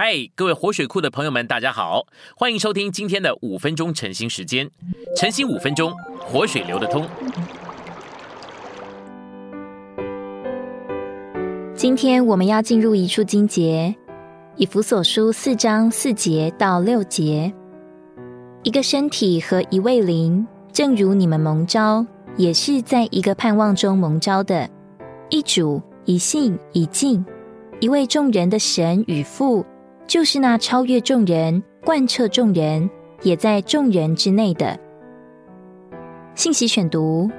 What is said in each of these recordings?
嗨，各位活水库的朋友们，大家好，欢迎收听今天的五分钟晨兴时间。晨兴五分钟，活水流得通。今天我们要进入一处经节，以弗所书四章四节到六节。一个身体和一位灵，正如你们蒙召，也是在一个盼望中蒙召的。一主，一信，一敬，一位众人的神与父。就是那超越众人、贯彻众人、也在众人之内的信息选读。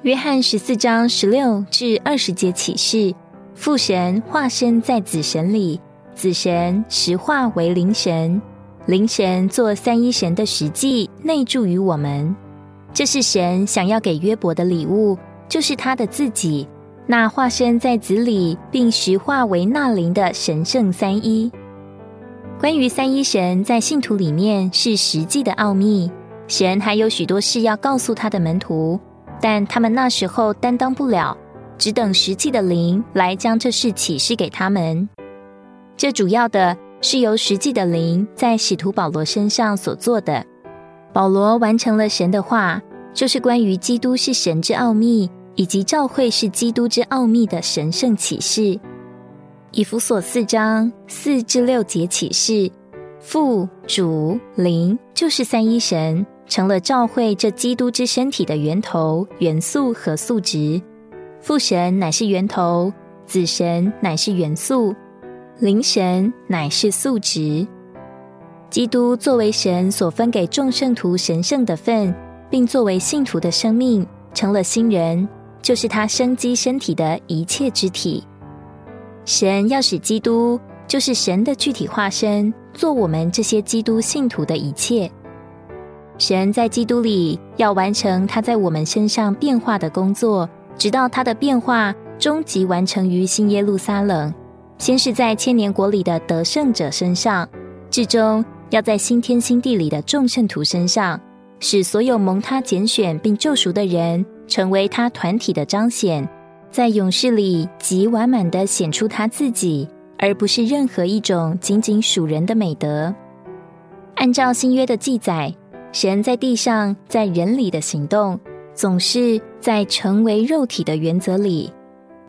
约翰十四章十六至二十节启示：父神化身在子神里，子神实化为灵神，灵神做三一神的实际内住于我们。这是神想要给约伯的礼物，就是他的自己。那化身在子里，并实化为那灵的神圣三一。关于三一神在信徒里面是实际的奥秘，神还有许多事要告诉他的门徒，但他们那时候担当不了，只等实际的灵来将这事启示给他们。这主要的是由实际的灵在使徒保罗身上所做的。保罗完成了神的话，就是关于基督是神之奥秘。以及教会是基督之奥秘的神圣启示，以弗所四章四至六节启示，父、主、灵就是三一神，成了教会这基督之身体的源头、元素和素质。父神乃是源头，子神乃是元素，灵神乃是素质。基督作为神所分给众圣徒神圣的份，并作为信徒的生命，成了新人。就是他生机身体的一切肢体。神要使基督，就是神的具体化身，做我们这些基督信徒的一切。神在基督里要完成他在我们身上变化的工作，直到他的变化终极完成于新耶路撒冷。先是在千年国里的得胜者身上，至终要在新天新地里的众圣徒身上，使所有蒙他拣选并救赎的人。成为他团体的彰显，在勇士里极完满的显出他自己，而不是任何一种仅仅属人的美德。按照新约的记载，神在地上在人里的行动，总是在成为肉体的原则里。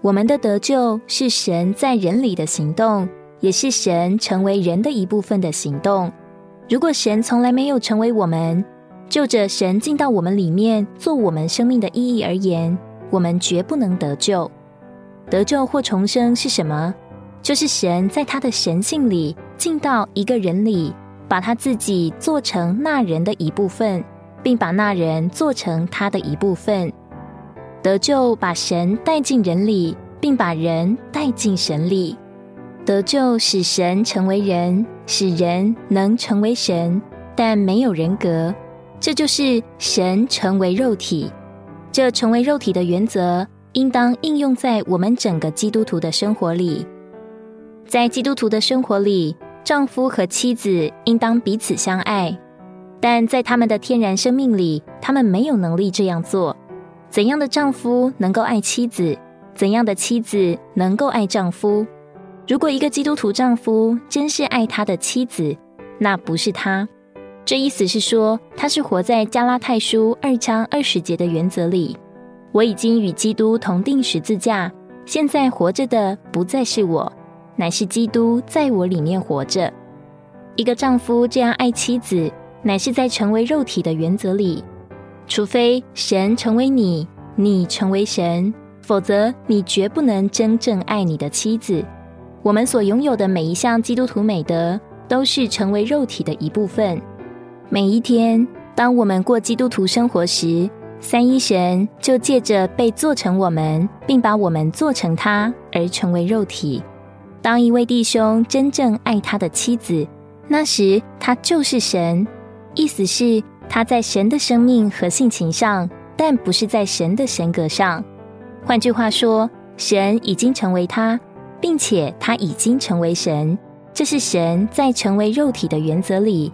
我们的得救是神在人里的行动，也是神成为人的一部分的行动。如果神从来没有成为我们，就着神进到我们里面做我们生命的意义而言，我们绝不能得救。得救或重生是什么？就是神在他的神性里进到一个人里，把他自己做成那人的一部分，并把那人做成他的一部分。得救把神带进人里，并把人带进神里。得救使神成为人，使人能成为神，但没有人格。这就是神成为肉体，这成为肉体的原则，应当应用在我们整个基督徒的生活里。在基督徒的生活里，丈夫和妻子应当彼此相爱，但在他们的天然生命里，他们没有能力这样做。怎样的丈夫能够爱妻子？怎样的妻子能够爱丈夫？如果一个基督徒丈夫真是爱他的妻子，那不是他。这意思是说，他是活在加拉太书二章二十节的原则里。我已经与基督同定十字架，现在活着的不再是我，乃是基督在我里面活着。一个丈夫这样爱妻子，乃是在成为肉体的原则里。除非神成为你，你成为神，否则你绝不能真正爱你的妻子。我们所拥有的每一项基督徒美德，都是成为肉体的一部分。每一天，当我们过基督徒生活时，三一神就借着被做成我们，并把我们做成他，而成为肉体。当一位弟兄真正爱他的妻子，那时他就是神。意思是他在神的生命和性情上，但不是在神的神格上。换句话说，神已经成为他，并且他已经成为神。这是神在成为肉体的原则里。